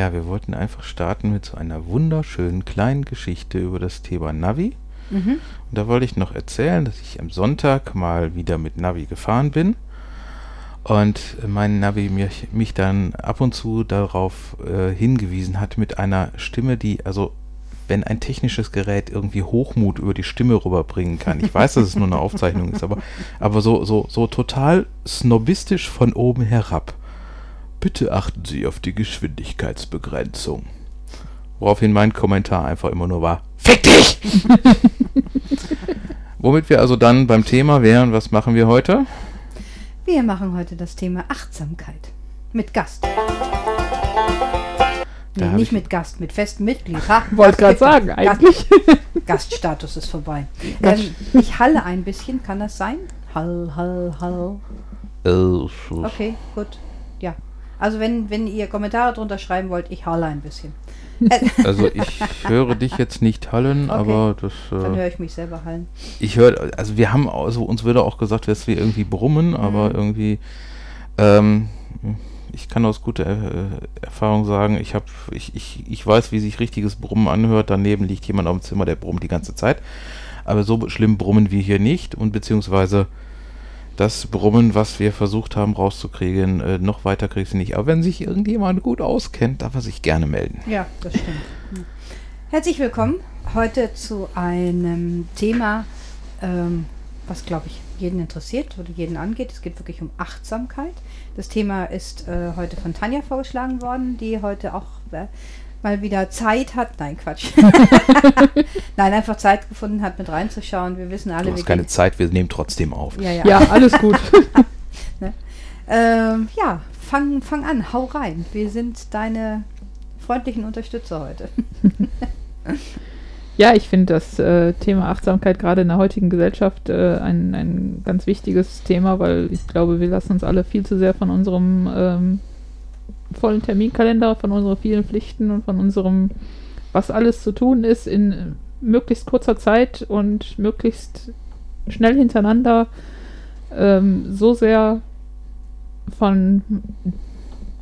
Ja, wir wollten einfach starten mit so einer wunderschönen kleinen Geschichte über das Thema Navi. Mhm. Und da wollte ich noch erzählen, dass ich am Sonntag mal wieder mit Navi gefahren bin und mein Navi mich, mich dann ab und zu darauf äh, hingewiesen hat mit einer Stimme, die, also wenn ein technisches Gerät irgendwie Hochmut über die Stimme rüberbringen kann. Ich weiß, dass es nur eine Aufzeichnung ist, aber, aber so, so, so total snobistisch von oben herab. Bitte achten Sie auf die Geschwindigkeitsbegrenzung. Woraufhin mein Kommentar einfach immer nur war, Fick dich! Womit wir also dann beim Thema wären, was machen wir heute? Wir machen heute das Thema Achtsamkeit. Mit Gast. Nee, nicht mit Gast, mit festem Mitglied. Wollte gerade sagen, eigentlich. Gaststatus ist vorbei. Ähm, ich halle ein bisschen, kann das sein? Hall, hall, hall. Okay, gut. Ja. Also wenn, wenn ihr Kommentare drunter schreiben wollt, ich halle ein bisschen. Also ich höre dich jetzt nicht hallen, okay. aber das. Äh, Dann höre ich mich selber hallen. Ich höre, also wir haben, also uns würde auch gesagt, dass wir irgendwie brummen, mhm. aber irgendwie. Ähm, ich kann aus guter äh, Erfahrung sagen, ich habe, ich, ich, ich weiß, wie sich richtiges Brummen anhört. Daneben liegt jemand auf dem Zimmer, der brummt die ganze Zeit. Aber so schlimm brummen wir hier nicht und beziehungsweise das Brummen, was wir versucht haben rauszukriegen, äh, noch weiter kriegst du nicht. Aber wenn sich irgendjemand gut auskennt, darf er sich gerne melden. Ja, das stimmt. Herzlich willkommen heute zu einem Thema, ähm, was glaube ich jeden interessiert oder jeden angeht. Es geht wirklich um Achtsamkeit. Das Thema ist äh, heute von Tanja vorgeschlagen worden, die heute auch äh, mal wieder Zeit hat. Nein, Quatsch. Nein, einfach Zeit gefunden hat, mit reinzuschauen. Wir wissen alle. Du hast keine Zeit, wir nehmen trotzdem auf. Ja, ja. ja alles gut. ne? ähm, ja, fang, fang an, hau rein. Wir sind deine freundlichen Unterstützer heute. ja, ich finde das äh, Thema Achtsamkeit gerade in der heutigen Gesellschaft äh, ein, ein ganz wichtiges Thema, weil ich glaube, wir lassen uns alle viel zu sehr von unserem ähm, vollen Terminkalender, von unseren vielen Pflichten und von unserem, was alles zu tun ist, in möglichst kurzer Zeit und möglichst schnell hintereinander ähm, so sehr von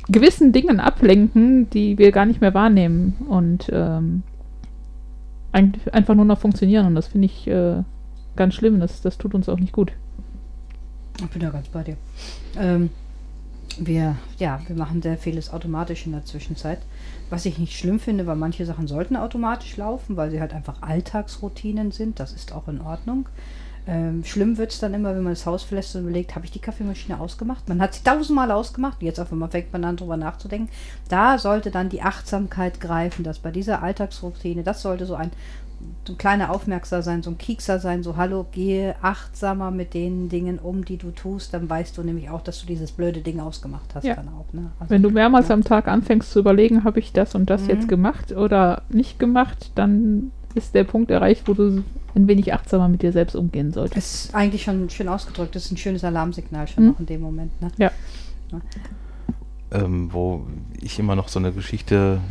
gewissen Dingen ablenken, die wir gar nicht mehr wahrnehmen und ähm, ein, einfach nur noch funktionieren. Und das finde ich äh, ganz schlimm. Das, das tut uns auch nicht gut. Ich bin da ganz bei dir. Ähm, wir, ja, wir machen sehr vieles automatisch in der Zwischenzeit. Was ich nicht schlimm finde, weil manche Sachen sollten automatisch laufen, weil sie halt einfach Alltagsroutinen sind. Das ist auch in Ordnung. Ähm, schlimm wird es dann immer, wenn man das Haus verlässt und überlegt, habe ich die Kaffeemaschine ausgemacht? Man hat sie tausendmal ausgemacht, jetzt auf einmal fängt man an, drüber nachzudenken. Da sollte dann die Achtsamkeit greifen, dass bei dieser Alltagsroutine, das sollte so ein so ein kleiner Aufmerkser sein, so ein Kiekser sein, so hallo, gehe achtsamer mit den Dingen um, die du tust, dann weißt du nämlich auch, dass du dieses blöde Ding ausgemacht hast ja. dann auch. Ne? Also, Wenn du mehrmals ja. am Tag anfängst zu überlegen, habe ich das und das mhm. jetzt gemacht oder nicht gemacht, dann ist der Punkt erreicht, wo du ein wenig achtsamer mit dir selbst umgehen solltest. Das ist eigentlich schon schön ausgedrückt, das ist ein schönes Alarmsignal schon mhm. auch in dem Moment. Ne? Ja. Ähm, wo ich immer noch so eine Geschichte,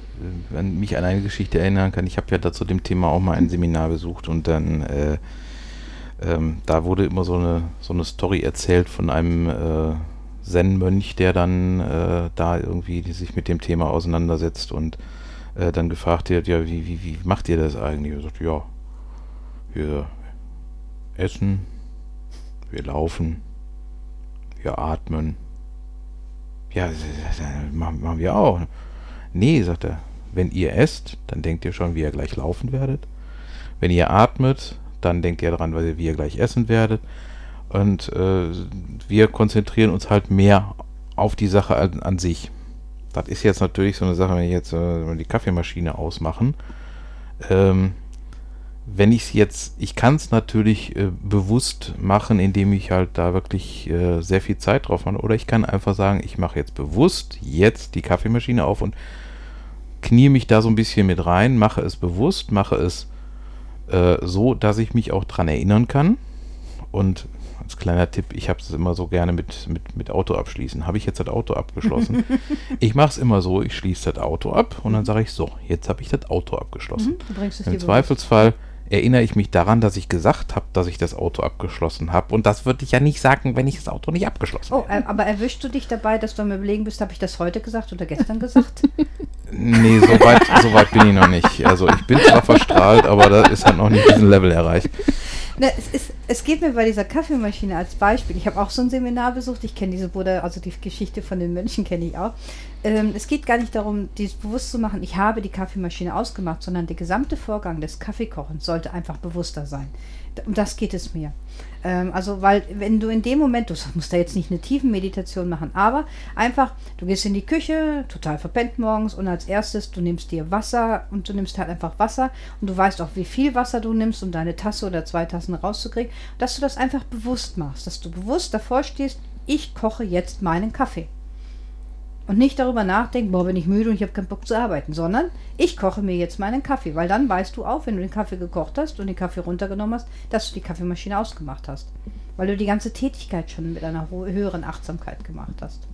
äh, mich an eine Geschichte erinnern kann. Ich habe ja da zu dem Thema auch mal ein Seminar besucht und dann äh, ähm, da wurde immer so eine so eine Story erzählt von einem äh, Zen-Mönch, der dann äh, da irgendwie sich mit dem Thema auseinandersetzt und äh, dann gefragt wird, ja, wie, wie, wie macht ihr das eigentlich? Er sagt, ja, wir essen, wir laufen, wir atmen ja, machen wir auch. Nee, sagt er, wenn ihr esst, dann denkt ihr schon, wie ihr gleich laufen werdet. Wenn ihr atmet, dann denkt ihr daran, wie ihr gleich essen werdet. Und äh, wir konzentrieren uns halt mehr auf die Sache an, an, sich. Das ist jetzt natürlich so eine Sache, wenn ich jetzt äh, die Kaffeemaschine ausmachen. Ähm, wenn ich es jetzt, ich kann es natürlich äh, bewusst machen, indem ich halt da wirklich äh, sehr viel Zeit drauf habe. Oder ich kann einfach sagen, ich mache jetzt bewusst jetzt die Kaffeemaschine auf und knie mich da so ein bisschen mit rein, mache es bewusst, mache es äh, so, dass ich mich auch dran erinnern kann. Und als kleiner Tipp, ich habe es immer so gerne mit, mit, mit Auto abschließen. Habe ich jetzt das Auto abgeschlossen? ich mache es immer so, ich schließe das Auto ab und dann sage ich so, jetzt habe ich das Auto abgeschlossen. Mhm, Im Zweifelsfall erinnere ich mich daran, dass ich gesagt habe, dass ich das Auto abgeschlossen habe. Und das würde ich ja nicht sagen, wenn ich das Auto nicht abgeschlossen habe. Oh, äh, aber erwischst du dich dabei, dass du am Überlegen bist, habe ich das heute gesagt oder gestern gesagt? Nee, so weit, so weit bin ich noch nicht. Also ich bin zwar verstrahlt, aber da ist halt noch nicht diesen Level erreicht. Ne, es, ist, es geht mir bei dieser Kaffeemaschine als Beispiel. Ich habe auch so ein Seminar besucht. Ich kenne diese Buddha, also die Geschichte von den Mönchen kenne ich auch. Ähm, es geht gar nicht darum, dies bewusst zu machen, ich habe die Kaffeemaschine ausgemacht, sondern der gesamte Vorgang des Kaffeekochens sollte einfach bewusster sein. Um das geht es mir. Ähm, also, weil, wenn du in dem Moment, du musst da jetzt nicht eine tiefen Meditation machen, aber einfach, du gehst in die Küche, total verpennt morgens und als erstes, du nimmst dir Wasser und du nimmst halt einfach Wasser und du weißt auch, wie viel Wasser du nimmst, um deine Tasse oder zwei Tassen rauszukriegen, dass du das einfach bewusst machst, dass du bewusst davor stehst, ich koche jetzt meinen Kaffee und nicht darüber nachdenken, boah, bin ich müde und ich habe keinen Bock zu arbeiten, sondern ich koche mir jetzt meinen Kaffee, weil dann weißt du auch, wenn du den Kaffee gekocht hast und den Kaffee runtergenommen hast, dass du die Kaffeemaschine ausgemacht hast, weil du die ganze Tätigkeit schon mit einer höheren Achtsamkeit gemacht hast.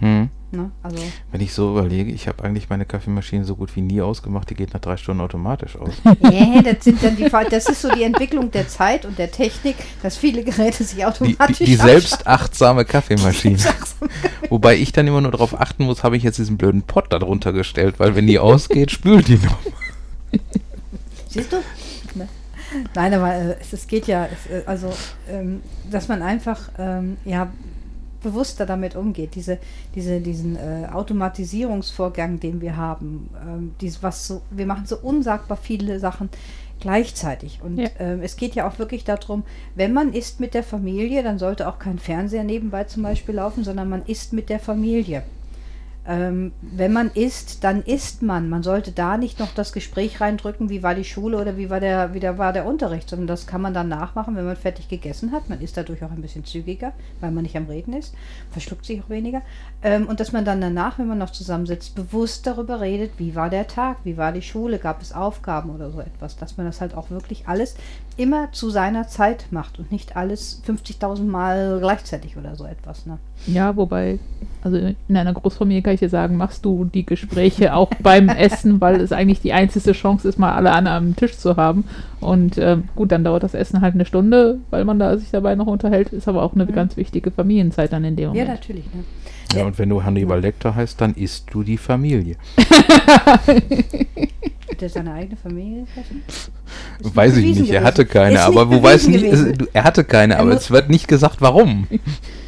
Hm. Ne? Also Wenn ich so überlege, ich habe eigentlich meine Kaffeemaschine so gut wie nie ausgemacht, die geht nach drei Stunden automatisch aus. yeah, das, sind dann die, das ist so die Entwicklung der Zeit und der Technik, dass viele Geräte sich Die, automatisch die, die abschalten. selbstachtsame Kaffeemaschine. Wobei ich dann immer nur darauf achten muss, habe ich jetzt diesen blöden Pott da drunter gestellt, weil wenn die ausgeht, spült die noch. Siehst du? Ne? Nein, aber äh, es, es geht ja, es, äh, also, ähm, dass man einfach ähm, ja, bewusster damit umgeht. Diese, diese, diesen äh, Automatisierungsvorgang, den wir haben, ähm, dies, was so, wir machen so unsagbar viele Sachen gleichzeitig. Und Ja. ähm, es geht ja auch wirklich darum, wenn man isst mit der Familie, dann sollte auch kein Fernseher nebenbei zum Beispiel laufen, sondern man isst mit der Familie. Ähm, wenn man isst, dann isst man. Man sollte da nicht noch das Gespräch reindrücken, wie war die Schule oder wie war der, wie der, war der Unterricht, sondern das kann man dann nachmachen, wenn man fertig gegessen hat. Man ist dadurch auch ein bisschen zügiger, weil man nicht am Reden ist, verschluckt sich auch weniger. Ähm, und dass man dann danach, wenn man noch zusammensitzt, bewusst darüber redet, wie war der Tag, wie war die Schule, gab es Aufgaben oder so etwas. Dass man das halt auch wirklich alles immer zu seiner Zeit macht und nicht alles 50.000 Mal gleichzeitig oder so etwas. Ne? Ja, wobei, also in einer Großfamilie kann ich dir sagen, machst du die Gespräche auch beim Essen, weil es eigentlich die einzige Chance ist, mal alle an einem Tisch zu haben. Und ähm, gut, dann dauert das Essen halt eine Stunde, weil man da sich dabei noch unterhält, ist aber auch eine Mhm. ganz wichtige Familienzeit dann in dem Ja, Moment. natürlich. Ne? Ja, und wenn du Hannibal Lecter heißt, dann isst du die Familie. Hat er seine eigene Familie Weiß ich nicht, er hatte keine, aber wo weiß nicht, er hatte keine, Er aber es wird nicht gesagt, warum.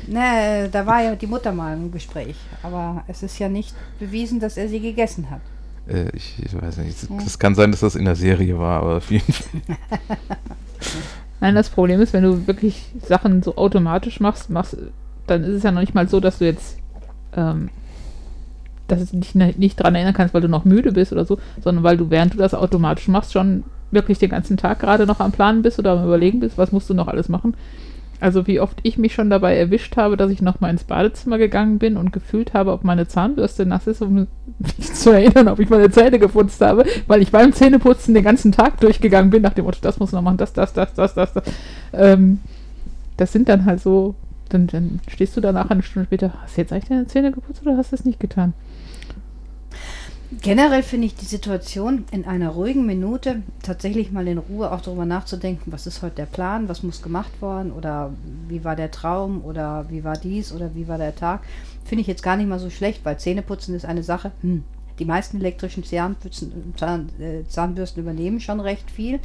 Ne, da war ja die Mutter mal im Gespräch. Aber es ist ja nicht bewiesen, dass er sie gegessen hat. Äh, ich, ich weiß nicht, Ja. das kann sein, dass das in der Serie war, aber auf jeden Fall. Nein, das Problem ist, wenn du wirklich Sachen so automatisch machst, machst dann ist es ja noch nicht mal so, dass du jetzt ähm, dass du dich nicht dran erinnern kannst, weil du noch müde bist oder so, sondern weil du, während du das automatisch machst, schon wirklich den ganzen Tag gerade noch am Planen bist oder am Überlegen bist, was musst du noch alles machen. Also wie oft ich mich schon dabei erwischt habe, dass ich noch mal ins Badezimmer gegangen bin und gefühlt habe, ob meine Zahnbürste nass ist, um mich zu erinnern, ob ich meine Zähne geputzt habe, weil ich beim Zähneputzen den ganzen Tag durchgegangen bin, nach dem Motto, das muss noch machen, das, das, das, das, das, das. Ähm, das sind dann halt so, dann, dann stehst du danach eine Stunde später, hast du jetzt eigentlich deine Zähne geputzt oder hast du es nicht getan? Generell finde ich die Situation in einer ruhigen Minute tatsächlich mal in Ruhe auch darüber nachzudenken, was ist heute der Plan, was muss gemacht worden oder wie war der Traum oder wie war dies oder wie war der Tag, finde ich jetzt gar nicht mal so schlecht, weil Zähneputzen ist eine Sache. Hm. Die meisten elektrischen Zahnbürsten, Zahn, äh, Zahnbürsten übernehmen schon recht viel.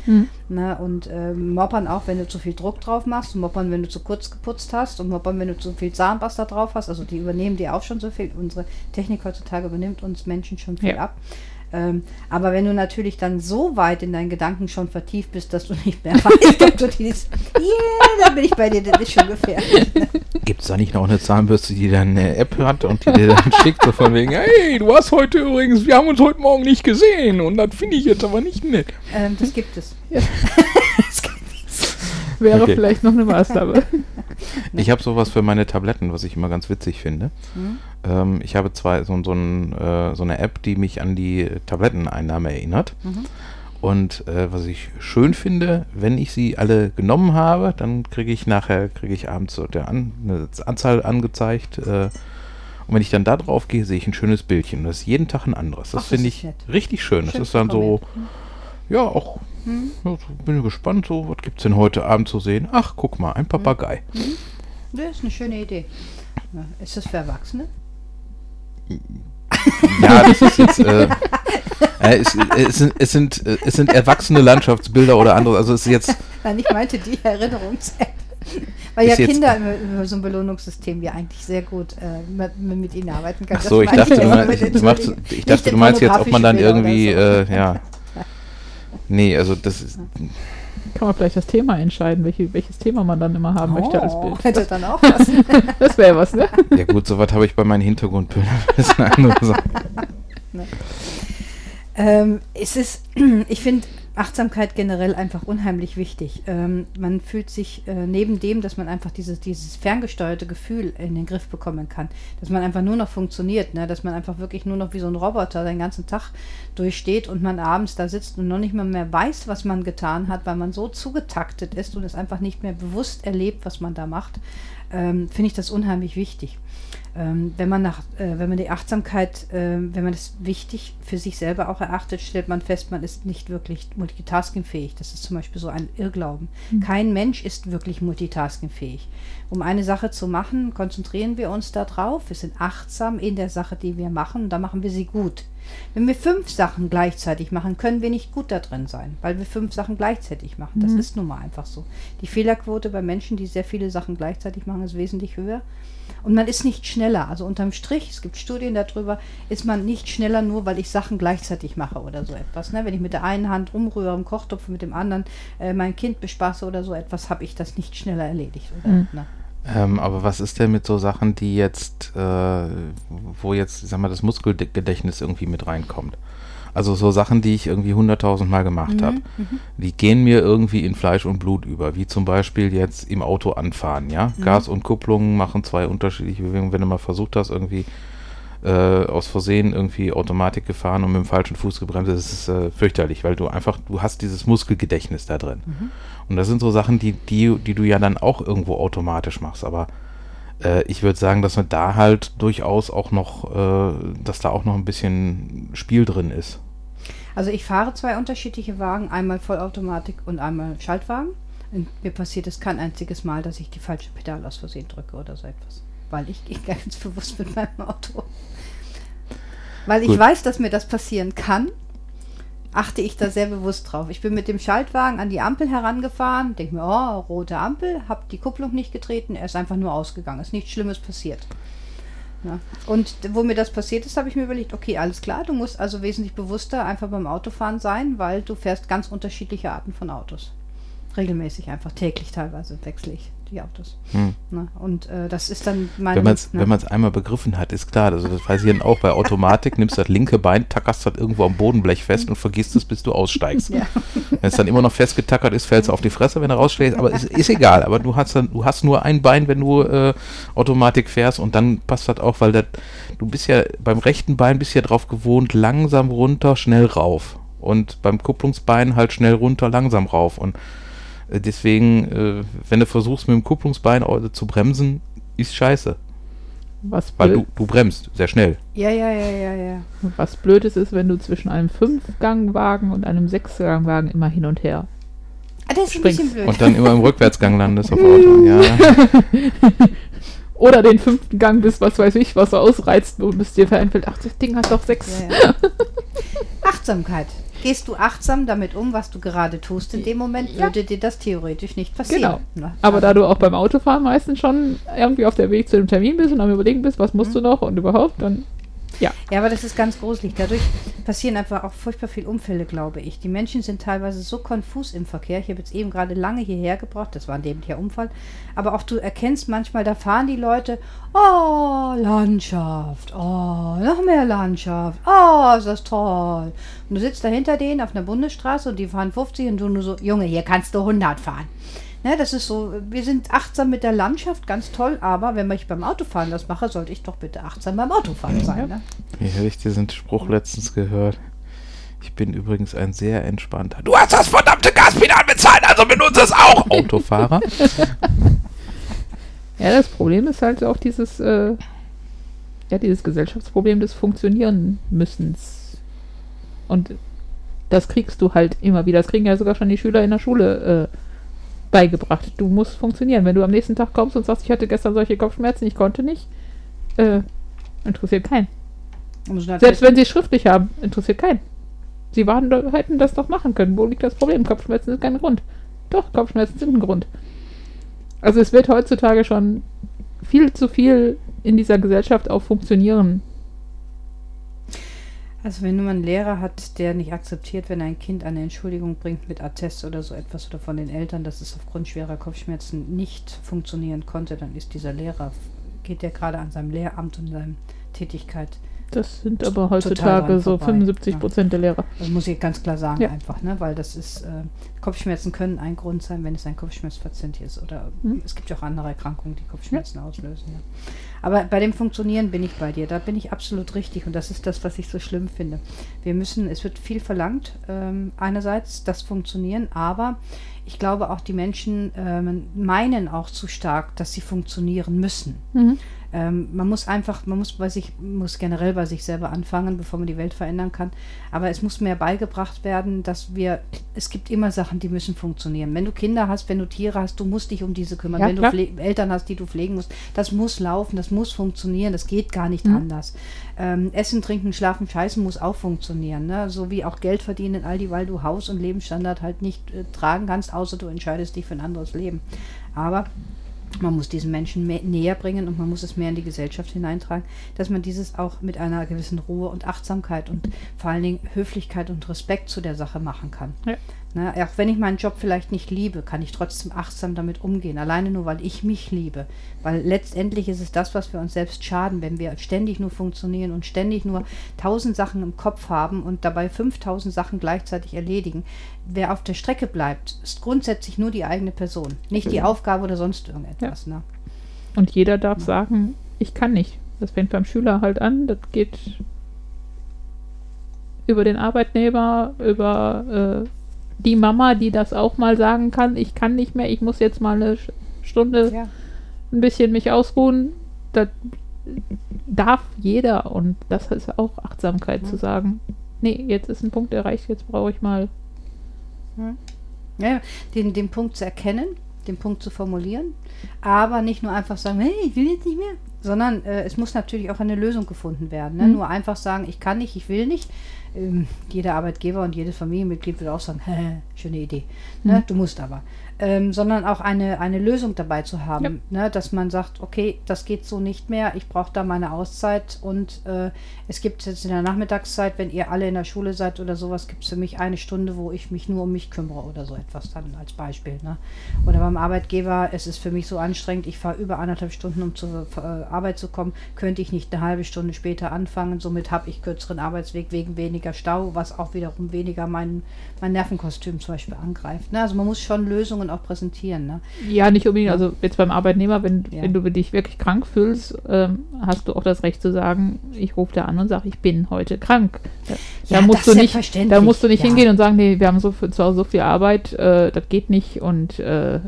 Ne, und äh, moppern auch, wenn du zu viel Druck drauf machst, und moppern, wenn du zu kurz geputzt hast, und moppern, wenn du zu viel Zahnpasta drauf hast. Also die übernehmen dir auch schon so viel. Unsere Technik heutzutage übernimmt uns Menschen schon viel Ja. ab. Ähm, aber wenn du natürlich dann so weit in deinen Gedanken schon vertieft bist, dass du nicht mehr weißt, ob du dieses, yeah, da bin ich bei dir, das ist schon gefährlich. Gibt es da nicht noch eine Zahnbürste, die dann eine App hat und die dir dann schickt, so von wegen, hey, du hast heute übrigens, wir haben uns heute Morgen nicht gesehen und das finde ich jetzt aber nicht nett. Ähm, das gibt es. Ja. Das gibt es. Wäre Okay. vielleicht noch eine Maßnahme. Ich habe sowas für meine Tabletten, was ich immer ganz witzig finde. Hm? Ähm, ich habe zwei, so, so, ein, äh, so eine App, die mich an die Tabletteneinnahme erinnert. Mhm. Und äh, was ich schön finde, wenn ich sie alle genommen habe, dann kriege ich nachher, kriege ich abends so der an, eine Anzahl angezeigt. Äh, und wenn ich dann da drauf gehe, sehe ich ein schönes Bildchen. Und das ist jeden Tag ein anderes. Das das finde ich nett. richtig schön. Das Schön ist dann so, programmiert. ja, auch, Hm? ja, so bin ich gespannt, so, was gibt es denn heute Abend zu sehen? Ach, guck mal, ein Papagei. Das ist eine schöne Idee. Ist das für Erwachsene? ja, das ist jetzt. Äh, äh, es, es, sind, es, sind, äh, es sind erwachsene Landschaftsbilder oder andere. Also es ist jetzt. Nein, ich meinte die Erinnerungs-App. Weil ja Kinder über so ein Belohnungssystem ja eigentlich sehr gut äh, mit, mit ihnen arbeiten können. Ach so, ich dachte, du, meinst, ich, ich dachte, du meinst jetzt, ob man dann irgendwie, so. äh, ja. Nee, also das ist. Kann man vielleicht das Thema entscheiden, welche, welches Thema man dann immer haben oh, möchte als Bild. Hätte dann auch was. das wäre was, ne? Ja gut, sowas habe ich bei meinen Hintergrundbildern. Das ist eine andere Sache. Ne. Ähm, es ist, ich finde Achtsamkeit generell einfach unheimlich wichtig. Ähm, man fühlt sich äh, neben dem, dass man einfach dieses, dieses ferngesteuerte Gefühl in den Griff bekommen kann, dass man einfach nur noch funktioniert, ne? dass man einfach wirklich nur noch wie so ein Roboter den ganzen Tag durchsteht und man abends da sitzt und noch nicht mal mehr weiß, was man getan hat, weil man so zugetaktet ist und es einfach nicht mehr bewusst erlebt, was man da macht, ähm, finde ich das unheimlich wichtig. Ähm, wenn man nach, äh, wenn man die Achtsamkeit, äh, wenn man das wichtig für sich selber auch erachtet, stellt man fest, man ist nicht wirklich multitaskingfähig. Das ist zum Beispiel so ein Irrglauben. Mhm. Kein Mensch ist wirklich multitaskingfähig. Um eine Sache zu machen, konzentrieren wir uns darauf. Wir sind achtsam in der Sache, die wir machen, und da machen wir sie gut. Wenn wir fünf Sachen gleichzeitig machen, können wir nicht gut da drin sein, weil wir fünf Sachen gleichzeitig machen. Das mhm. ist nun mal einfach so. Die Fehlerquote bei Menschen, die sehr viele Sachen gleichzeitig machen, ist wesentlich höher. Und man ist nicht schneller. Also unterm Strich, es gibt Studien darüber, ist man nicht schneller nur, weil ich Sachen gleichzeitig mache oder so etwas. Ne? Wenn ich mit der einen Hand rumrühre im Kochtopf, mit dem anderen äh, mein Kind bespaße oder so etwas, habe ich das nicht schneller erledigt. Oder, mhm. ne? Ähm, aber was ist denn mit so Sachen, die jetzt, äh, wo jetzt, sag mal, das Muskelgedächtnis irgendwie mit reinkommt? Also so Sachen, die ich irgendwie hunderttausend Mal gemacht mhm, habe, mhm. die gehen mir irgendwie in Fleisch und Blut über, wie zum Beispiel jetzt im Auto anfahren, ja. Mhm. Gas und Kupplung machen zwei unterschiedliche Bewegungen. Wenn du mal versucht hast, irgendwie äh, aus Versehen irgendwie Automatik gefahren und mit dem falschen Fuß gebremst, das ist äh, fürchterlich, weil du einfach, du hast dieses Muskelgedächtnis da drin. Mhm. Und das sind so Sachen, die, die, die du ja dann auch irgendwo automatisch machst, aber äh, ich würde sagen, dass man da halt durchaus auch noch, äh, dass da auch noch ein bisschen Spiel drin ist. Also ich fahre zwei unterschiedliche Wagen, einmal Vollautomatik und einmal Schaltwagen. Und mir passiert es kein einziges Mal, dass ich die falsche Pedal aus Versehen drücke oder so etwas. Weil ich gehe ganz bewusst mit meinem Auto. Weil Gut. ich weiß, dass mir das passieren kann achte ich da sehr bewusst drauf. Ich bin mit dem Schaltwagen an die Ampel herangefahren, denke mir, oh, rote Ampel, habe die Kupplung nicht getreten, er ist einfach nur ausgegangen, ist nichts Schlimmes passiert. Ja. Und wo mir das passiert ist, habe ich mir überlegt, okay, alles klar, du musst also wesentlich bewusster einfach beim Autofahren sein, weil du fährst ganz unterschiedliche Arten von Autos. Regelmäßig, einfach täglich teilweise wechsle ich die Autos. Hm. Ne? Und äh, das ist dann mein. Wenn man es ne? einmal begriffen hat, ist klar. Also das weiß ich dann auch bei Automatik, nimmst das linke Bein, tackerst das irgendwo am Bodenblech fest und vergisst es, bis du aussteigst. Ja. Wenn es dann immer noch festgetackert ist, fällst du auf die Fresse, wenn du rausschlägst. Aber es ist, ist egal. Aber du hast dann, du hast nur ein Bein, wenn du äh, Automatik fährst und dann passt das auch, weil das, du bist ja beim rechten Bein bist ja drauf gewohnt, langsam runter, schnell rauf. Und beim Kupplungsbein halt schnell runter, langsam rauf. Und deswegen, äh, wenn du versuchst mit dem Kupplungsbein zu bremsen, ist scheiße. Was Weil du, du bremst sehr schnell. Ja, ja, ja, ja, ja. Was blöd ist, wenn du zwischen einem Fünf-Gang-Wagen und einem Sechs-Gang-Wagen immer hin und her. Ah, das ist springst. ein bisschen blöd. Und dann immer im Rückwärtsgang landest auf Auto. Ja. Oder den fünften Gang bis was weiß ich, was so ausreizt und bis dir vereinfällt, ach, das Ding hat doch sechs. Ja, ja. Achtsamkeit. Gehst du achtsam damit um, was du gerade tust in dem Moment, ja. würde dir das theoretisch nicht passieren. Genau. Na, Aber da du auch beim Autofahren meistens schon irgendwie auf der Weg zu dem Termin bist und am überlegen bist, was musst mhm. du noch und überhaupt, dann ja. Ja, aber das ist ganz gruselig. Dadurch passieren einfach auch furchtbar viele Unfälle, glaube ich. Die Menschen sind teilweise so konfus im Verkehr. Ich habe jetzt eben gerade lange hierher gebracht. Das war ein dämlicher Unfall. Aber auch du erkennst manchmal, da fahren die Leute, oh, Landschaft, oh, noch mehr Landschaft, oh, ist das toll. Und du sitzt da hinter denen auf einer Bundesstraße und die fahren 50 und du nur so, Junge, hier kannst du 100 fahren. Ne, das ist so, wir sind achtsam mit der Landschaft, ganz toll, aber wenn ich beim Autofahren das mache, sollte ich doch bitte achtsam beim Autofahren sein. Ne? Wie habe ich diesen Spruch letztens gehört? Ich bin übrigens ein sehr entspannter. Du hast das verdammte Gaspedal bezahlt, also benutze es auch, Autofahrer. ja, das Problem ist halt auch dieses, äh, ja, dieses Gesellschaftsproblem des Funktionieren müssens. Und das kriegst du halt immer wieder. Das kriegen ja sogar schon die Schüler in der Schule äh, beigebracht. Du musst funktionieren. Wenn du am nächsten Tag kommst und sagst, ich hatte gestern solche Kopfschmerzen, ich konnte nicht, äh, interessiert keinen. Selbst wenn sie es schriftlich haben, interessiert keinen. Sie waren, hätten das doch machen können. Wo liegt das Problem? Kopfschmerzen ist kein Grund. Doch, Kopfschmerzen sind ein Grund. Also es wird heutzutage schon viel zu viel in dieser Gesellschaft auf Funktionieren. Also wenn man einen Lehrer hat, der nicht akzeptiert, wenn ein Kind eine Entschuldigung bringt mit Attest oder so etwas oder von den Eltern, dass es aufgrund schwerer Kopfschmerzen nicht funktionieren konnte, dann ist dieser Lehrer, geht der gerade an seinem Lehramt und seiner Tätigkeit das sind aber heutzutage so 75 Prozent ja. der Lehrer. Das muss ich ganz klar sagen, ja. einfach, ne? weil das ist, äh, Kopfschmerzen können ein Grund sein, wenn es ein Kopfschmerzpatient ist. Oder hm. es gibt ja auch andere Erkrankungen, die Kopfschmerzen ja. auslösen. Aber bei dem Funktionieren bin ich bei dir. Da bin ich absolut richtig und das ist das, was ich so schlimm finde. Wir müssen, es wird viel verlangt, ähm, einerseits das Funktionieren, aber ich glaube auch die Menschen ähm, meinen auch zu stark, dass sie funktionieren müssen. Mhm. Ähm, man muss einfach, man muss bei sich, muss generell bei sich selber anfangen, bevor man die Welt verändern kann. Aber es muss mehr beigebracht werden, dass wir, es gibt immer Sachen, die müssen funktionieren. Wenn du Kinder hast, wenn du Tiere hast, du musst dich um diese kümmern. Ja, wenn klar. du Eltern hast, die du pflegen musst, das muss laufen, das muss funktionieren, das geht gar nicht mhm. anders. Ähm, Essen, Trinken, Schlafen, Scheißen muss auch funktionieren. Ne? So wie auch Geld verdienen, all die, weil du Haus- und Lebensstandard halt nicht äh, tragen kannst, außer du entscheidest dich für ein anderes Leben. Aber man muss diesen Menschen mehr, näher bringen und man muss es mehr in die Gesellschaft hineintragen, dass man dieses auch mit einer gewissen Ruhe und Achtsamkeit und vor allen Dingen Höflichkeit und Respekt zu der Sache machen kann. Ja. Ne, auch wenn ich meinen Job vielleicht nicht liebe, kann ich trotzdem achtsam damit umgehen. Alleine nur, weil ich mich liebe. Weil letztendlich ist es das, was wir uns selbst schaden, wenn wir ständig nur funktionieren und ständig nur tausend Sachen im Kopf haben und dabei 5000 Sachen gleichzeitig erledigen. Wer auf der Strecke bleibt, ist grundsätzlich nur die eigene Person, nicht die Aufgabe oder sonst irgendetwas. Ja. Ne? Und jeder darf ja. sagen, ich kann nicht. Das fängt beim Schüler halt an, das geht über den Arbeitnehmer, über äh, die Mama, die das auch mal sagen kann, ich kann nicht mehr, ich muss jetzt mal eine Stunde ja. ein bisschen mich ausruhen. Das darf jeder und das ist auch Achtsamkeit ja. zu sagen. Nee, jetzt ist ein Punkt erreicht, jetzt brauche ich mal. Ja, den, den Punkt zu erkennen, den Punkt zu formulieren, aber nicht nur einfach sagen, hey, ich will jetzt nicht mehr, sondern äh, es muss natürlich auch eine Lösung gefunden werden. Ne? Mhm. Nur einfach sagen, ich kann nicht, ich will nicht, jeder Arbeitgeber und jedes Familienmitglied würde auch sagen, schöne Idee. Ne? Mhm. Du musst aber ähm, sondern auch eine, eine Lösung dabei zu haben. Ja. Ne? Dass man sagt, okay, das geht so nicht mehr, ich brauche da meine Auszeit und äh, es gibt jetzt in der Nachmittagszeit, wenn ihr alle in der Schule seid oder sowas, gibt es für mich eine Stunde, wo ich mich nur um mich kümmere oder so etwas dann als Beispiel. Ne? Oder beim Arbeitgeber, es ist für mich so anstrengend, ich fahre über anderthalb Stunden, um zur äh, Arbeit zu kommen, könnte ich nicht eine halbe Stunde später anfangen, somit habe ich kürzeren Arbeitsweg wegen weniger Stau, was auch wiederum weniger mein, mein Nervenkostüm zum Beispiel angreift. Ne? Also man muss schon Lösungen auch präsentieren. Ne? Ja, nicht unbedingt. Also jetzt beim Arbeitnehmer, wenn, ja. wenn du dich wirklich krank fühlst, ähm, hast du auch das Recht zu sagen, ich rufe da an und sage, ich bin heute krank. Da, ja, da musst du nicht, da musst du nicht ja. hingehen und sagen, nee, wir haben so zu Hause so viel Arbeit, äh, das geht nicht und äh,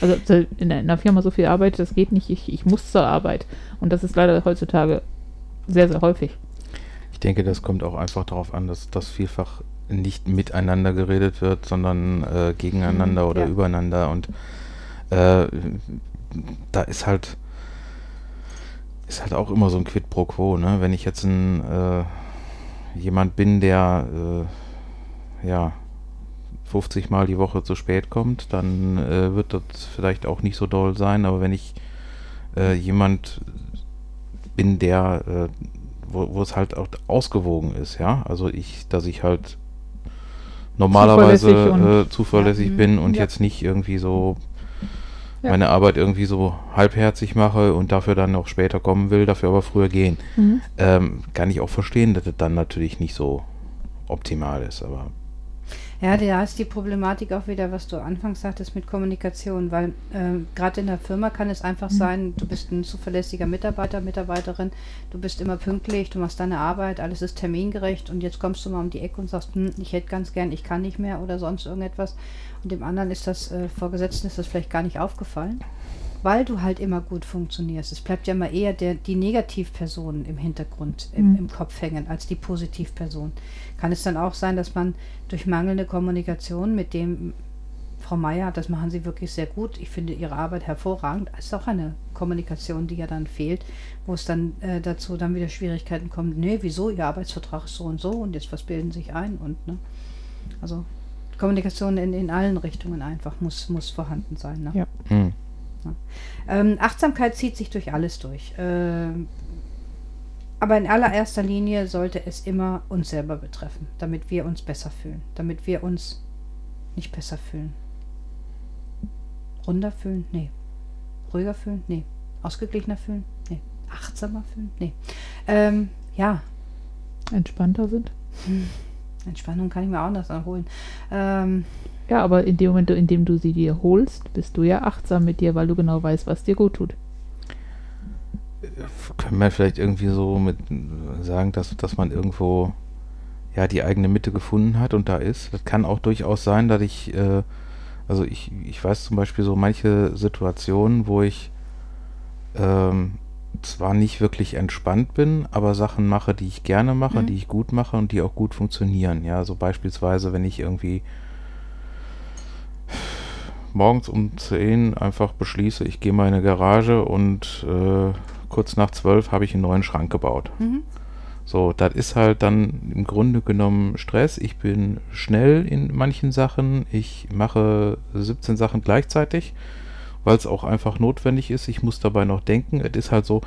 also in der, in der, Firma so viel Arbeit, das geht nicht, ich, ich muss zur Arbeit. Und das ist leider heutzutage sehr, sehr häufig. Ich denke, das kommt auch einfach darauf an, dass das vielfach nicht miteinander geredet wird, sondern äh, gegeneinander mhm, oder ja. übereinander. Und äh, da ist halt ist halt auch immer so ein Quid pro quo. Ne? Wenn ich jetzt ein äh, jemand bin, der äh, ja 50 Mal die Woche zu spät kommt, dann äh, wird das vielleicht auch nicht so doll sein. Aber wenn ich äh, jemand bin, der wo, wo es halt auch ausgewogen ist, ja. Also ich, dass ich halt normalerweise zuverlässig, äh, zuverlässig ja, bin und ja. jetzt nicht irgendwie so ja. meine Arbeit irgendwie so halbherzig mache und dafür dann noch später kommen will, dafür aber früher gehen. Mhm. Ähm, kann ich auch verstehen, dass das dann natürlich nicht so optimal ist, aber ja, da ist die Problematik auch wieder, was du anfangs sagtest mit Kommunikation, weil äh, gerade in der Firma kann es einfach mhm. sein, du bist ein zuverlässiger Mitarbeiter, Mitarbeiterin, du bist immer pünktlich, du machst deine Arbeit, alles ist termingerecht und jetzt kommst du mal um die Ecke und sagst, hm, ich hätte ganz gern, ich kann nicht mehr oder sonst irgendetwas. Und dem anderen ist das, äh, Vorgesetzten ist das vielleicht gar nicht aufgefallen weil du halt immer gut funktionierst. Es bleibt ja immer eher der, die Negativperson im Hintergrund, im, mhm. im Kopf hängen, als die Positivperson. Kann es dann auch sein, dass man durch mangelnde Kommunikation mit dem Frau Meier, das machen Sie wirklich sehr gut. Ich finde Ihre Arbeit hervorragend. Es ist auch eine Kommunikation, die ja dann fehlt, wo es dann äh, dazu dann wieder Schwierigkeiten kommt. Nee, wieso? Ihr Arbeitsvertrag ist so und so und jetzt was bilden Sie sich ein und ne? Also Kommunikation in, in allen Richtungen einfach muss, muss vorhanden sein. Ne? Ja. Hm. Ähm, Achtsamkeit zieht sich durch alles durch. Ähm, aber in allererster Linie sollte es immer uns selber betreffen, damit wir uns besser fühlen, damit wir uns nicht besser fühlen. Runder fühlen? Nee. Ruhiger fühlen? Nee. Ausgeglichener fühlen? Nee. Achtsamer fühlen? Nee. Ähm, ja, Entspannter sind. Entspannung kann ich mir auch noch erholen. Ähm, Ja, aber in dem Moment, in dem du sie dir holst, bist du ja achtsam mit dir, weil du genau weißt, was dir gut tut. Können wir vielleicht irgendwie so mit sagen, dass, dass man irgendwo ja die eigene Mitte gefunden hat und da ist. Das kann auch durchaus sein, dass ich, äh, also ich, ich weiß zum Beispiel so manche Situationen, wo ich ähm, zwar nicht wirklich entspannt bin, aber Sachen mache, die ich gerne mache, Mhm. die ich gut mache und die auch gut funktionieren. Ja, so beispielsweise, wenn ich irgendwie morgens um 10 einfach beschließe, ich gehe mal in eine Garage und äh, kurz nach 12 habe ich einen neuen Schrank gebaut. mhm. So, das ist halt dann im Grunde genommen Stress. Ich bin schnell in manchen Sachen. Ich mache 17 Sachen gleichzeitig, weil es auch einfach notwendig ist. Ich muss dabei noch denken. Es ist halt so,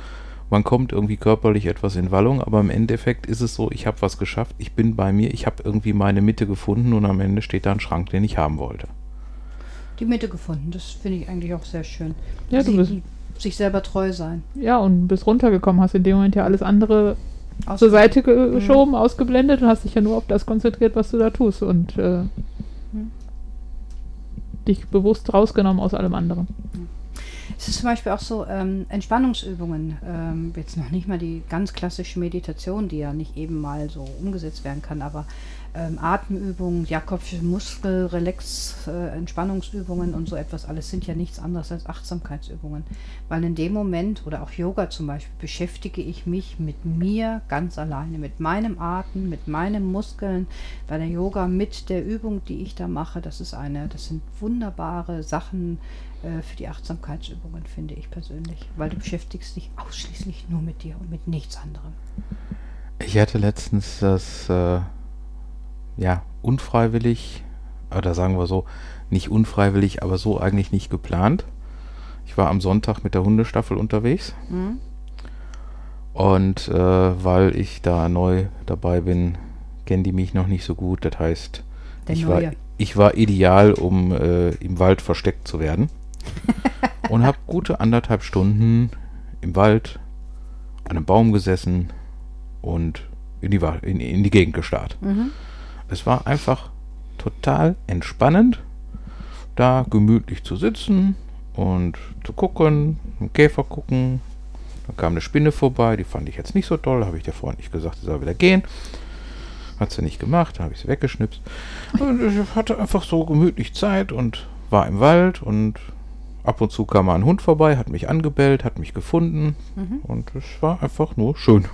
man kommt irgendwie körperlich etwas in Wallung, aber im Endeffekt ist es so, ich habe was geschafft, ich bin bei mir, ich habe irgendwie meine Mitte gefunden und am Ende steht da ein Schrank, den ich haben wollte. Die Mitte gefunden, das finde ich eigentlich auch sehr schön. Ja, du bist, sich selber treu sein. ja, und bist runtergekommen, hast in dem Moment ja alles andere zur Seite ge- geschoben, ausgeblendet und hast dich ja nur auf das konzentriert, was du da tust und äh, Mhm. Dich bewusst rausgenommen aus allem anderen. Es ist zum Beispiel auch so ähm, Entspannungsübungen, ähm, jetzt noch nicht mal die ganz klassische Meditation, die ja nicht eben mal so umgesetzt werden kann, aber ähm, Atemübungen, Jakobsche Muskel, Relax, äh, Entspannungsübungen und so etwas alles sind ja nichts anderes als Achtsamkeitsübungen. Weil in dem Moment, oder auch Yoga zum Beispiel, beschäftige ich mich mit mir ganz alleine, mit meinem Atem, mit meinen Muskeln. Bei der Yoga mit der Übung, die ich da mache, das ist eine, das sind wunderbare Sachen, äh, für die Achtsamkeitsübungen, finde ich persönlich. Weil du beschäftigst dich ausschließlich nur mit dir und mit nichts anderem. Ich hatte letztens das, äh, ja, unfreiwillig, oder sagen wir so, nicht unfreiwillig, aber so eigentlich nicht geplant. Ich war am Sonntag mit der Hundestaffel unterwegs Mhm. und äh, weil ich da neu dabei bin, kennen die mich noch nicht so gut. Das heißt, Der ich war, ich war ideal, um äh, im Wald versteckt zu werden. und habe gute anderthalb Stunden im Wald an einem Baum gesessen und in die, in, in die Gegend gestarrt. Mhm. Es war einfach total entspannend, da gemütlich zu sitzen und zu gucken, einen Käfer gucken. Dann kam eine Spinne vorbei, die fand ich jetzt nicht so toll, habe ich der freundlich gesagt, sie soll wieder gehen. Hat sie nicht gemacht, habe ich sie weggeschnipst. Und ich hatte einfach so gemütlich Zeit und war im Wald und ab und zu kam mal ein Hund vorbei, hat mich angebellt, hat mich gefunden Mhm. und es war einfach nur schön.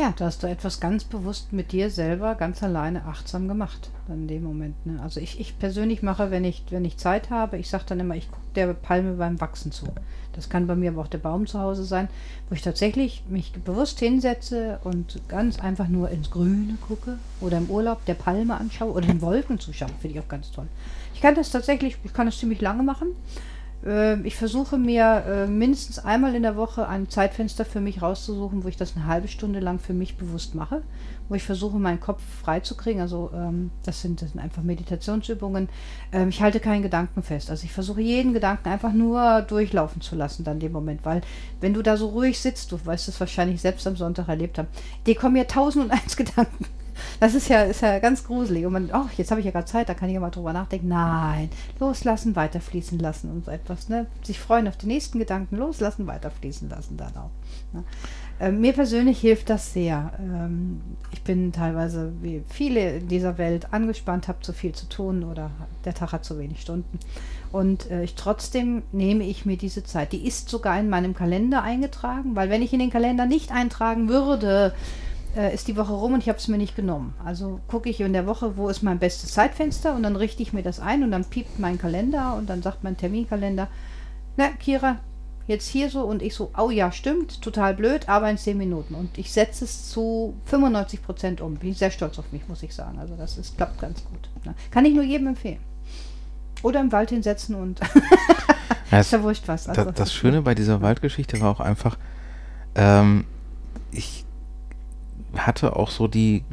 Ja, da hast du etwas ganz bewusst mit dir selber ganz alleine achtsam gemacht in dem Moment. Ne? Also ich, ich persönlich mache, wenn ich, wenn ich Zeit habe, ich sage dann immer, ich gucke der Palme beim Wachsen zu. Das kann bei mir aber auch der Baum zu Hause sein, wo ich tatsächlich mich bewusst hinsetze und ganz einfach nur ins Grüne gucke oder im Urlaub der Palme anschaue oder den Wolken zuschaue. Finde ich auch ganz toll. Ich kann das tatsächlich, ich kann das ziemlich lange machen. Ähm, Ich versuche mir äh, mindestens einmal in der Woche ein Zeitfenster für mich rauszusuchen, wo ich das eine halbe Stunde lang für mich bewusst mache, wo ich versuche, meinen Kopf freizukriegen. Also ähm, das, sind, das sind einfach Meditationsübungen. Ähm, ich halte keinen Gedanken fest. Also ich versuche jeden Gedanken einfach nur durchlaufen zu lassen dann dem Moment, weil wenn du da so ruhig sitzt, du weißt es wahrscheinlich selbst am Sonntag erlebt haben, dir kommen ja tausend und eins Gedanken. Das ist ja, ist ja ganz gruselig. Und man, oh, jetzt habe ich ja gerade Zeit, da kann ich ja mal drüber nachdenken. Nein, loslassen, weiterfließen lassen und so etwas. Ne? Sich freuen auf die nächsten Gedanken, loslassen, weiterfließen lassen dann auch. Ne? Ähm, mir persönlich hilft das sehr. Ähm, ich bin teilweise, wie viele in dieser Welt, angespannt, habe zu viel zu tun oder der Tag hat zu wenig Stunden. Und äh, ich, trotzdem nehme ich mir diese Zeit. Die ist sogar in meinem Kalender eingetragen, weil wenn ich in den Kalender nicht eintragen würde, äh, ist die Woche rum und ich habe es mir nicht genommen. Also gucke ich in der Woche, wo ist mein bestes Zeitfenster und dann richte ich mir das ein und dann piept mein Kalender und dann sagt mein Terminkalender, na Kira, jetzt hier so und ich so, oh ja, stimmt, total blöd, aber in 10 Minuten. Und ich setze es zu 95 Prozent um. Bin ich sehr stolz auf mich, muss ich sagen. Also das ist, klappt ganz gut. Ne? Kann ich nur jedem empfehlen. Oder im Wald hinsetzen und Ja, ist ja wurscht was. Also, das Schöne bei dieser Waldgeschichte war auch einfach, ähm, ich hatte auch so die,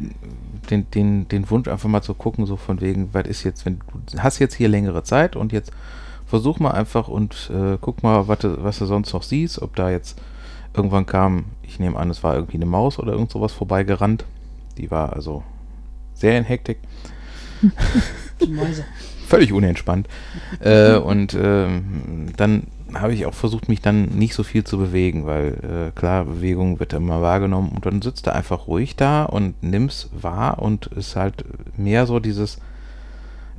den, den, den Wunsch einfach mal zu gucken, so von wegen, was ist jetzt, wenn du hast jetzt hier längere Zeit und jetzt versuch mal einfach und äh, guck mal, was du, was du sonst noch siehst, ob da jetzt irgendwann kam, ich nehme an, es war irgendwie eine Maus oder irgend sowas vorbeigerannt. Die war also sehr in Hektik die Mäuse. völlig unentspannt. äh, und ähm, dann habe ich auch versucht, mich dann nicht so viel zu bewegen, weil äh, klar, Bewegung wird immer wahrgenommen und dann sitzt er einfach ruhig da und nimm's wahr und ist halt mehr so dieses,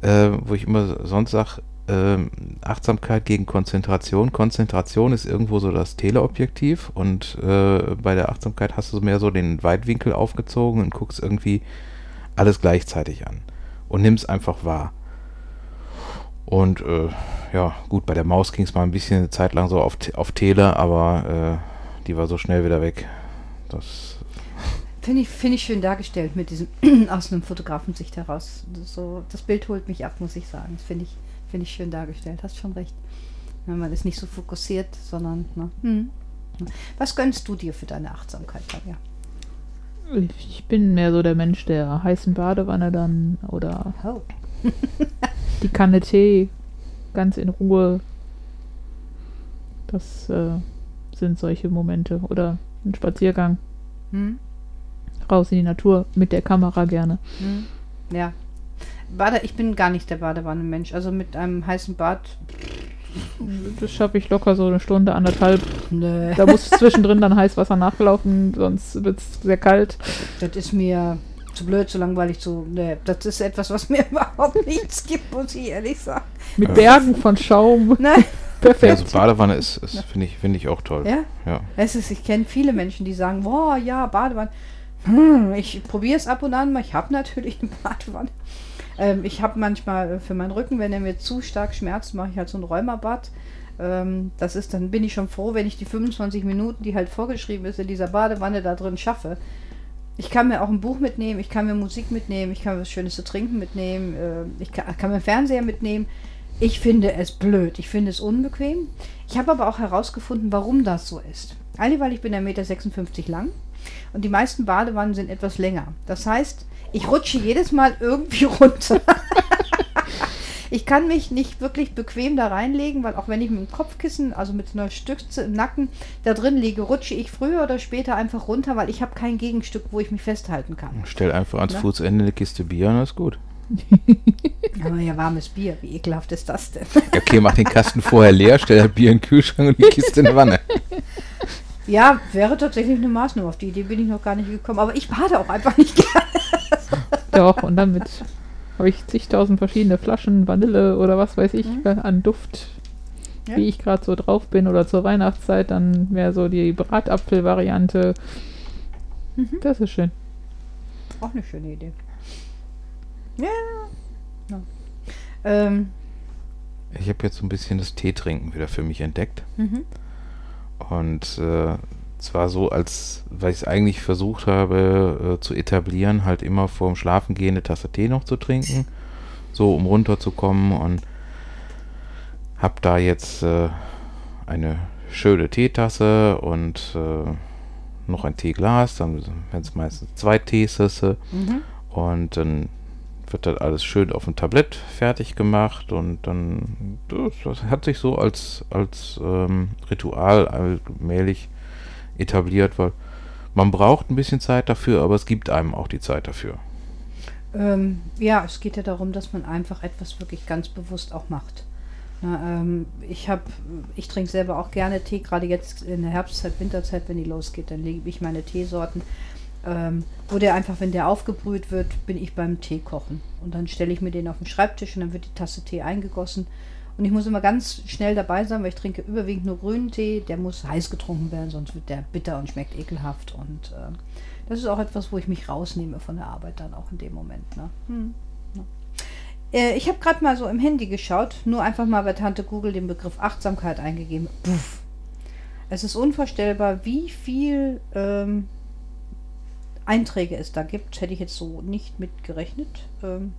äh, wo ich immer sonst sage, ähm, Achtsamkeit gegen Konzentration. Konzentration ist irgendwo so das Teleobjektiv und äh, bei der Achtsamkeit hast du mehr so den Weitwinkel aufgezogen und guckst irgendwie alles gleichzeitig an und nimmst einfach wahr. Und äh, ja, gut, bei der Maus ging es mal ein bisschen eine Zeit lang so auf, auf Tele, aber äh, die war so schnell wieder weg. Das Finde ich, finde ich schön dargestellt mit diesem aus einem Fotografensicht heraus. So, das Bild holt mich ab, muss ich sagen. Das finde ich, finde ich schön dargestellt. Hast schon recht. Ja, man ist nicht so fokussiert, sondern. Ne? Hm. Was gönnst du dir für deine Achtsamkeit, Tanja? Ich bin mehr so der Mensch der heißen Badewanne dann oder Oh. die Kanne Tee ganz in Ruhe. Das äh, sind solche Momente. Oder ein Spaziergang Hm? raus in die Natur mit der Kamera gerne. Hm? Ja. Bade, ich bin gar nicht der Badewannenmensch. Also mit einem heißen Bad. Das schaffe ich locker so eine Stunde, anderthalb. Nö. Da muss zwischendrin dann Heißwasser nachlaufen, sonst wird es sehr kalt. Das ist mir zu blöd, zu langweilig, zu. Ne, das ist etwas, was mir überhaupt nichts gibt, muss ich ehrlich sagen. Mit Bergen von Schaum. Nein. ja, Perfekt. also Badewanne ist, ist finde ich, finde ich auch toll. Ja? Ja. Es ist, ich kenne viele Menschen, die sagen, boah, ja, Badewanne. Hm, ich probiere es ab und an mal. Ich habe natürlich eine Badewanne. Ähm, ich habe manchmal äh, für meinen Rücken, wenn er mir zu stark schmerzt, mache ich halt so ein Rheumabad. Ähm, das ist, dann bin ich schon froh, wenn ich die 25 Minuten, die halt vorgeschrieben ist, in dieser Badewanne da drin schaffe. Ich kann mir auch ein Buch mitnehmen, ich kann mir Musik mitnehmen, ich kann mir was Schönes zu trinken mitnehmen, äh, ich kann, kann mir einen Fernseher mitnehmen. Ich finde es blöd, ich finde es unbequem. Ich habe aber auch herausgefunden, warum das so ist. Alle, weil ich bin 1,56 Meter lang und die meisten Badewannen sind etwas länger. Das heißt, ich rutsche jedes Mal irgendwie runter. Ich kann mich nicht wirklich bequem da reinlegen, weil auch wenn ich mit dem Kopfkissen, also mit einer Stütze im Nacken, da drin liege, rutsche ich früher oder später einfach runter, weil ich habe kein Gegenstück, wo ich mich festhalten kann. Stell einfach ans Ne? Fußende eine Kiste Bier und alles gut. Aber ja, warmes Bier, wie ekelhaft ist das denn? Okay, mach den Kasten vorher leer, stell das Bier in den Kühlschrank und die Kiste in die Wanne. Ja, wäre tatsächlich eine Maßnahme. Auf die Idee bin ich noch gar nicht gekommen. Aber ich bade auch einfach nicht gerne. Doch, und dann mit habe ich zigtausend verschiedene Flaschen, Vanille oder was weiß ich, Mhm. äh, an Duft, Ja. wie ich gerade so drauf bin oder zur Weihnachtszeit, dann wäre so die Bratapfel-Variante. Mhm. Das ist schön. Auch eine schöne Idee. Ja. ja. Ähm, Ich habe jetzt so ein bisschen das Teetrinken wieder für mich entdeckt. mhm. Und äh, zwar so, als weil ich es eigentlich versucht habe äh, zu etablieren, halt immer vorm Schlafengehen eine Tasse Tee noch zu trinken, so um runterzukommen und habe da jetzt äh, eine schöne Teetasse und äh, noch ein Teeglas, dann werden es meistens zwei Teesüsse Mhm. und dann wird das alles schön auf dem Tablett fertig gemacht und dann das, das hat sich so als, als ähm, Ritual allmählich etabliert, weil man braucht ein bisschen Zeit dafür, aber es gibt einem auch die Zeit dafür. Ähm, ja, es geht ja darum, dass man einfach etwas wirklich ganz bewusst auch macht. Na, ähm, ich habe, ich trinke selber auch gerne Tee, gerade jetzt in der Herbstzeit, Winterzeit, wenn die losgeht, dann lege ich meine Teesorten. Ähm, wo der einfach, wenn der aufgebrüht wird, bin ich beim Tee kochen. Und dann stelle ich mir den auf den Schreibtisch und dann wird die Tasse Tee eingegossen. Und ich muss immer ganz schnell dabei sein, weil ich trinke überwiegend nur grünen Tee. Der muss heiß getrunken werden, sonst wird der bitter und schmeckt ekelhaft. Und äh, das ist auch etwas, wo ich mich rausnehme von der Arbeit dann auch in dem Moment. Ne? Hm, äh, ich habe gerade mal so im Handy geschaut, nur einfach mal bei Tante Google den Begriff Achtsamkeit eingegeben. Puff. Es ist unvorstellbar, wie viel ähm, Einträge es da gibt. Hätte ich jetzt so nicht mit gerechnet, ähm,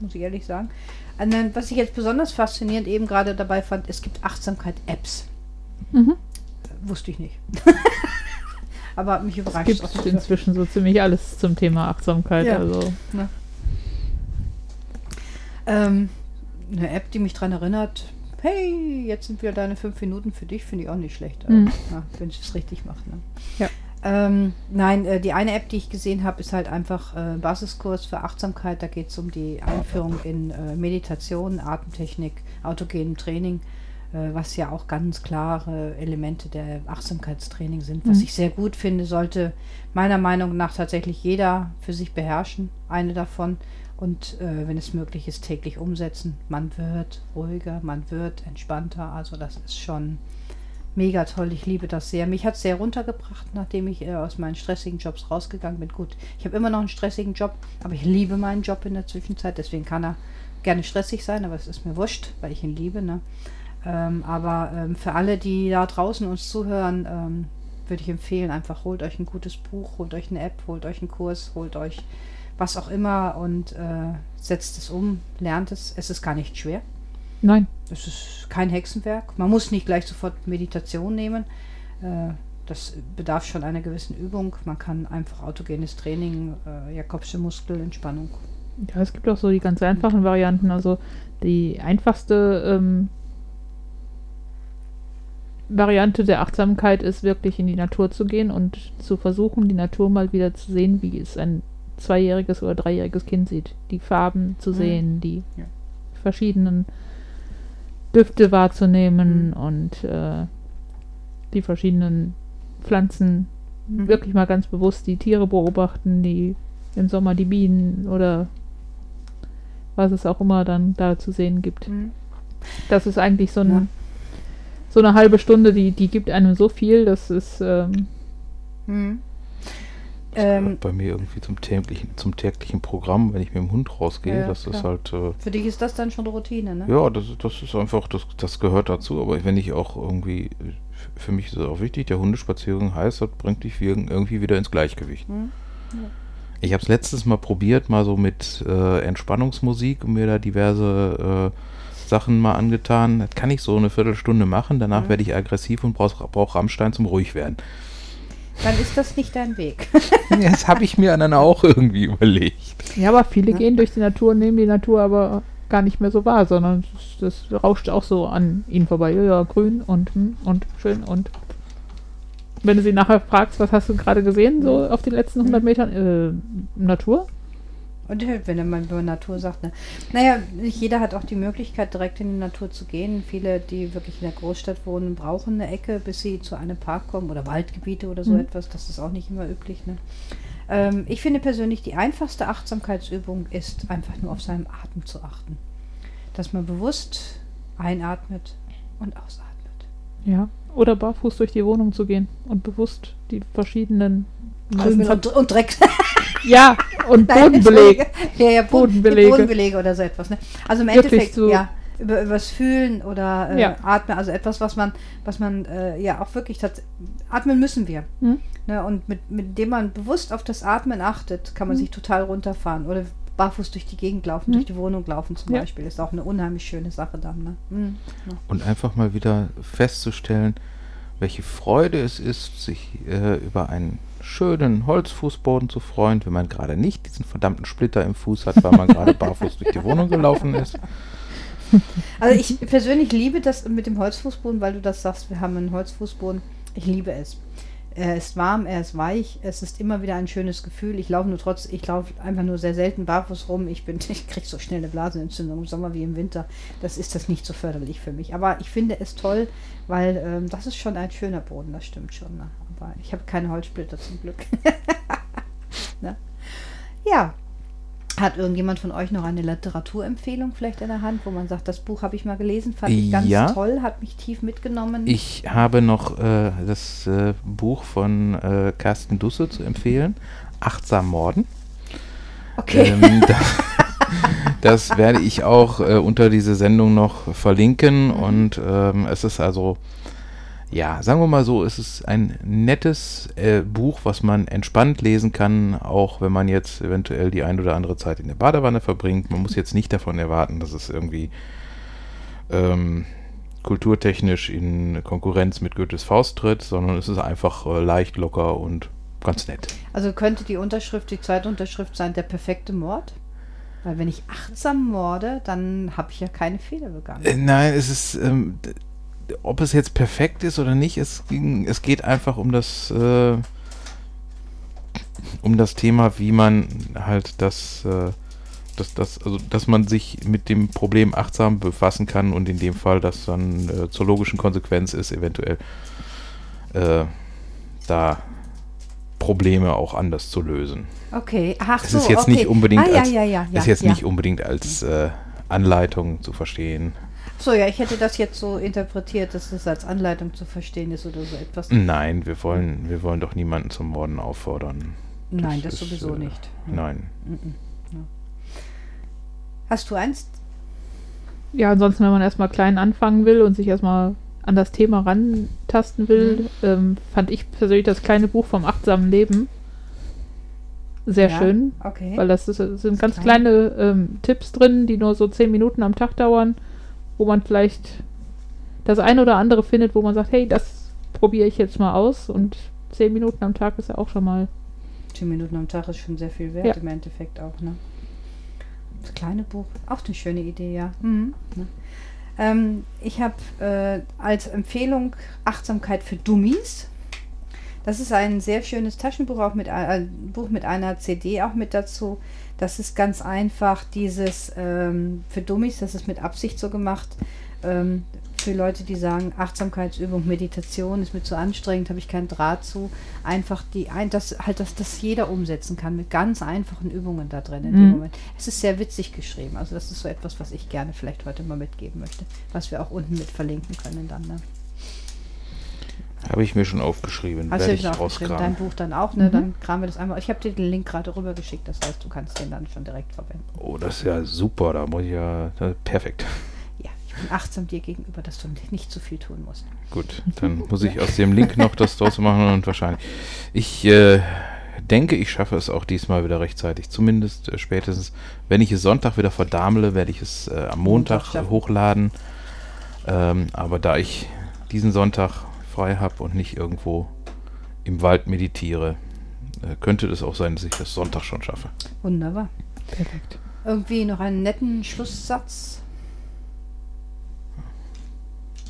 muss ich ehrlich sagen. Und dann, was ich jetzt besonders faszinierend eben gerade dabei fand, es gibt Achtsamkeit-Apps. Mhm. Äh, wusste ich nicht. Aber hat mich Es überrascht. gibt auch dafür. inzwischen so ziemlich alles zum Thema Achtsamkeit. Ja. Also Ne? Ähm, eine App, die mich daran erinnert, hey, jetzt sind wieder deine fünf Minuten für dich, finde ich auch nicht schlecht. Mhm. Ja, wenn ich es richtig mache. Ne? Ja. Ähm, nein, äh, die eine App, die ich gesehen habe, ist halt einfach äh, Basiskurs für Achtsamkeit. Da geht es um die Einführung in äh, Meditation, Atemtechnik, autogenem Training, äh, was ja auch ganz klare Elemente der Achtsamkeitstraining sind. Was Mhm. ich sehr gut finde, sollte meiner Meinung nach tatsächlich jeder für sich beherrschen, eine davon. Und äh, wenn es möglich ist, täglich umsetzen. Man wird ruhiger, man wird entspannter. Also das ist schon mega toll. Ich liebe das sehr. Mich hat es sehr runtergebracht, nachdem ich äh, aus meinen stressigen Jobs rausgegangen bin. Gut, ich habe immer noch einen stressigen Job, aber ich liebe meinen Job in der Zwischenzeit. Deswegen kann er gerne stressig sein, aber es ist mir wurscht, weil ich ihn liebe. Ne? Ähm, aber ähm, für alle, die da draußen uns zuhören, ähm, würde ich empfehlen, einfach holt euch ein gutes Buch, holt euch eine App, holt euch einen Kurs, holt euch was auch immer und äh, setzt es um, lernt es. Es ist gar nicht schwer. Nein. Es ist kein Hexenwerk. Man muss nicht gleich sofort Meditation nehmen. Äh, das bedarf schon einer gewissen Übung. Man kann einfach autogenes Training, äh, Jakobsche Muskelentspannung. Ja, es gibt auch so die ganz einfachen Varianten. Also die einfachste ähm, Variante der Achtsamkeit ist wirklich in die Natur zu gehen und zu versuchen, die Natur mal wieder zu sehen, wie es ein zweijähriges oder dreijähriges Kind sieht. Die Farben zu Mhm. sehen, die Ja. verschiedenen Düfte wahrzunehmen Mhm. und äh, die verschiedenen Pflanzen Mhm. wirklich mal ganz bewusst die Tiere beobachten, die im Sommer die Bienen oder was es auch immer dann da zu sehen gibt. Mhm. Das ist eigentlich so, ein, Ja. so eine halbe Stunde, die, die gibt einem so viel, das ist ähm, Mhm. Ähm, bei mir irgendwie zum täglichen, zum täglichen Programm, wenn ich mit dem Hund rausgehe. Ja, das ist klar. halt, äh, Für dich ist das dann schon Routine, ne? ja, das, das ist einfach, das, das gehört dazu. Aber wenn ich auch irgendwie, für mich ist es auch wichtig, der Hundespaziergang heißt, das bringt dich irgendwie wieder ins Gleichgewicht. Mhm. Ich habe es letztes Mal probiert, mal so mit äh, Entspannungsmusik und mir da diverse äh, Sachen mal angetan. Das kann ich so eine Viertelstunde machen, danach Mhm. werde ich aggressiv und brauche brauch Rammstein zum ruhig werden. Dann ist das nicht dein Weg. Das habe ich mir dann auch irgendwie überlegt. ja, aber viele Ja. gehen durch die Natur, nehmen die Natur aber gar nicht mehr so wahr, sondern das, das rauscht auch so an ihnen vorbei. Ja, grün und hm, und schön und wenn du sie nachher fragst, was hast du gerade gesehen, so auf den letzten 100 Metern, äh, Natur? Und wenn man über Natur sagt, ne? Naja, nicht jeder hat auch die Möglichkeit, direkt in die Natur zu gehen. Viele, die wirklich in der Großstadt wohnen, brauchen eine Ecke, bis sie zu einem Park kommen oder Waldgebiete oder so Mhm. etwas. Das ist auch nicht immer üblich. Ne? Ähm, ich finde persönlich, die einfachste Achtsamkeitsübung ist einfach nur auf seinen Atem zu achten. Dass man bewusst einatmet und ausatmet. Ja. Oder barfuß durch die Wohnung zu gehen und bewusst die verschiedenen und, und Dreck. Ja, und Nein, Bodenbeleg. Ja, ja, Boden, Bodenbelege. Bodenbelege oder so etwas. Ne? Also im Wirklich Endeffekt, so- ja, über übers Fühlen oder äh, Ja. Atmen, also etwas, was man, was man äh, ja auch wirklich tats- atmen müssen wir. Hm? Ne? Und mit, mit dem man bewusst auf das Atmen achtet, kann man Hm. sich total runterfahren oder barfuß durch die Gegend laufen, Hm. durch die Wohnung laufen zum Ja. Beispiel. Ist auch eine unheimlich schöne Sache dann. Ne? Hm. Ja. Und einfach mal wieder festzustellen, welche Freude es ist, sich äh, über einen schönen Holzfußboden zu freuen, wenn man gerade nicht diesen verdammten Splitter im Fuß hat, weil man gerade barfuß durch die Wohnung gelaufen ist. Also ich persönlich liebe das mit dem Holzfußboden, weil du das sagst, wir haben einen Holzfußboden. Ich liebe es. Er ist warm, er ist weich, es ist immer wieder ein schönes Gefühl. Ich laufe nur trotz, ich laufe einfach nur sehr selten barfuß rum. Ich bin, ich kriege so schnell eine Blasenentzündung im Sommer wie im Winter. Das ist das nicht so förderlich für mich. Aber ich finde es toll, weil ähm, das ist schon ein schöner Boden, das stimmt schon. Ne? Aber ich habe keine Holzsplitter zum Glück. ne? Ja. Hat irgendjemand von euch noch eine Literaturempfehlung vielleicht in der Hand, wo man sagt, das Buch habe ich mal gelesen, fand ich ganz Ja. toll, hat mich tief mitgenommen? Ich habe noch äh, das äh, Buch von äh, Carsten Dusse zu empfehlen, Achtsam Morden. okay. Ähm, das, das werde ich auch äh, unter diese Sendung noch verlinken Mhm. und ähm, es ist also, ja, sagen wir mal so, es ist ein nettes äh, Buch, was man entspannt lesen kann, auch wenn man jetzt eventuell die ein oder andere Zeit in der Badewanne verbringt. Man muss jetzt nicht davon erwarten, dass es irgendwie ähm, kulturtechnisch in Konkurrenz mit Goethes Faust tritt, sondern es ist einfach äh, leicht, locker und ganz nett. Also könnte die Unterschrift, die Zeitunterschrift sein, der perfekte Mord? Weil wenn ich achtsam morde, dann habe ich ja keine Fehler begangen. Äh, Nein, es ist, ähm, ob es jetzt perfekt ist oder nicht, es, ging, es geht einfach um das, äh, um das Thema, wie man halt das, äh, das, das, also, dass man sich mit dem Problem achtsam befassen kann und in dem Fall, das dann äh, zur logischen Konsequenz ist, eventuell äh, da Probleme auch anders zu lösen. Okay, ach Es so, ist jetzt okay. nicht unbedingt ah, ja, als, ja, ja, ja, ist jetzt nicht unbedingt als äh, Anleitung zu verstehen. So, ja, ich hätte das jetzt so interpretiert, dass es als Anleitung zu verstehen ist oder so etwas. Nein, wir wollen, wir wollen doch niemanden zum Morden auffordern. Nein, das, ist, sowieso äh, nicht. Nein. Mhm. Ja. Hast du eins? Ja, ansonsten, wenn man erstmal klein anfangen will und sich erstmal an das Thema rantasten will, ähm, fand ich persönlich das kleine Buch vom achtsamen Leben sehr Ja, schön, Okay. weil das ist, es sind Ist ganz klein. kleine ähm, Tipps drin, die nur so zehn Minuten am Tag dauern, wo man vielleicht das eine oder andere findet, wo man sagt, hey, das probiere ich jetzt mal aus und zehn Minuten am Tag ist ja auch schon mal. Zehn Minuten am Tag ist schon sehr viel wert Ja. im Endeffekt auch, ne? Das kleine Buch, auch eine schöne Idee, ja. Mhm. Ne? Ähm, ich habe äh, als Empfehlung Achtsamkeit für Dummies. Das ist ein sehr schönes Taschenbuch, auch mit ein ein Buch mit einer CD auch mit dazu. Das ist ganz einfach dieses ähm, für Dummies, das ist mit Absicht so gemacht. Ähm, für Leute, die sagen, Achtsamkeitsübung, Meditation ist mir zu anstrengend, habe ich keinen Draht zu. Einfach die ein, das halt, dass das jeder umsetzen kann mit ganz einfachen Übungen da drin in dem Mhm. Moment. Es ist sehr witzig geschrieben. Also das ist so etwas, was ich gerne vielleicht heute mal mitgeben möchte, was wir auch unten mit verlinken können dann. Ne? Habe ich mir schon aufgeschrieben. Hast du schon aufgeschrieben, dein. Buch dann auch, ne? Mhm. Dann kramen wir das einmal. Ich habe dir den Link gerade rübergeschickt, das heißt, du kannst den dann schon direkt verwenden. Oh, das ist ja super. Da muss ich ja. Perfekt. Ja, ich bin achtsam dir gegenüber, dass du nicht zu viel tun musst. Gut, dann muss ich aus dem Link noch das draus machen und wahrscheinlich. Ich äh, denke, ich schaffe es auch diesmal wieder rechtzeitig. Zumindest äh, spätestens, wenn ich es Sonntag wieder verdamle, werde ich es äh, am Montag Montag, hochladen. Ähm, aber da ich diesen Sonntag frei habe und nicht irgendwo im Wald meditiere, äh, könnte es auch sein, dass ich das Sonntag schon schaffe. Wunderbar. Perfekt. Irgendwie noch einen netten Schlusssatz.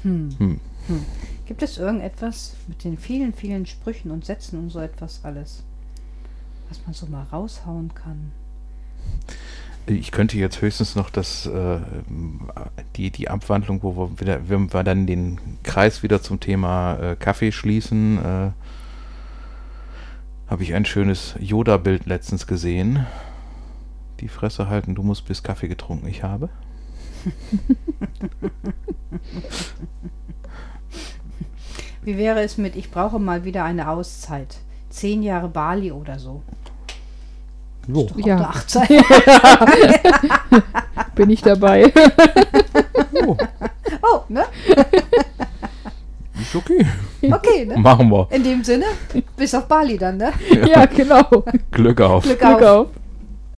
Hm. Hm. Hm. Gibt es irgendetwas mit den vielen, vielen Sprüchen und Sätzen und so etwas alles, was man so mal raushauen kann? Ich könnte jetzt höchstens noch das, äh, die, die Abwandlung, wo wir wieder, wenn wir dann den Kreis wieder zum Thema äh, Kaffee schließen, äh, habe ich ein schönes Yoda-Bild letztens gesehen. Die Fresse halten, du musst bis Kaffee getrunken ich habe. Wie wäre es mit, ich brauche mal wieder eine Auszeit? Zehn Jahre Bali oder so. Jo. Doch Ja. auch eine Achtzeit. Bin ich dabei. Oh, Oh, ne? ist okay. Okay, ne? Machen wir. In dem Sinne, bis auf Bali dann, ne? ja, genau. Glück auf. Glück Glück auf. auf.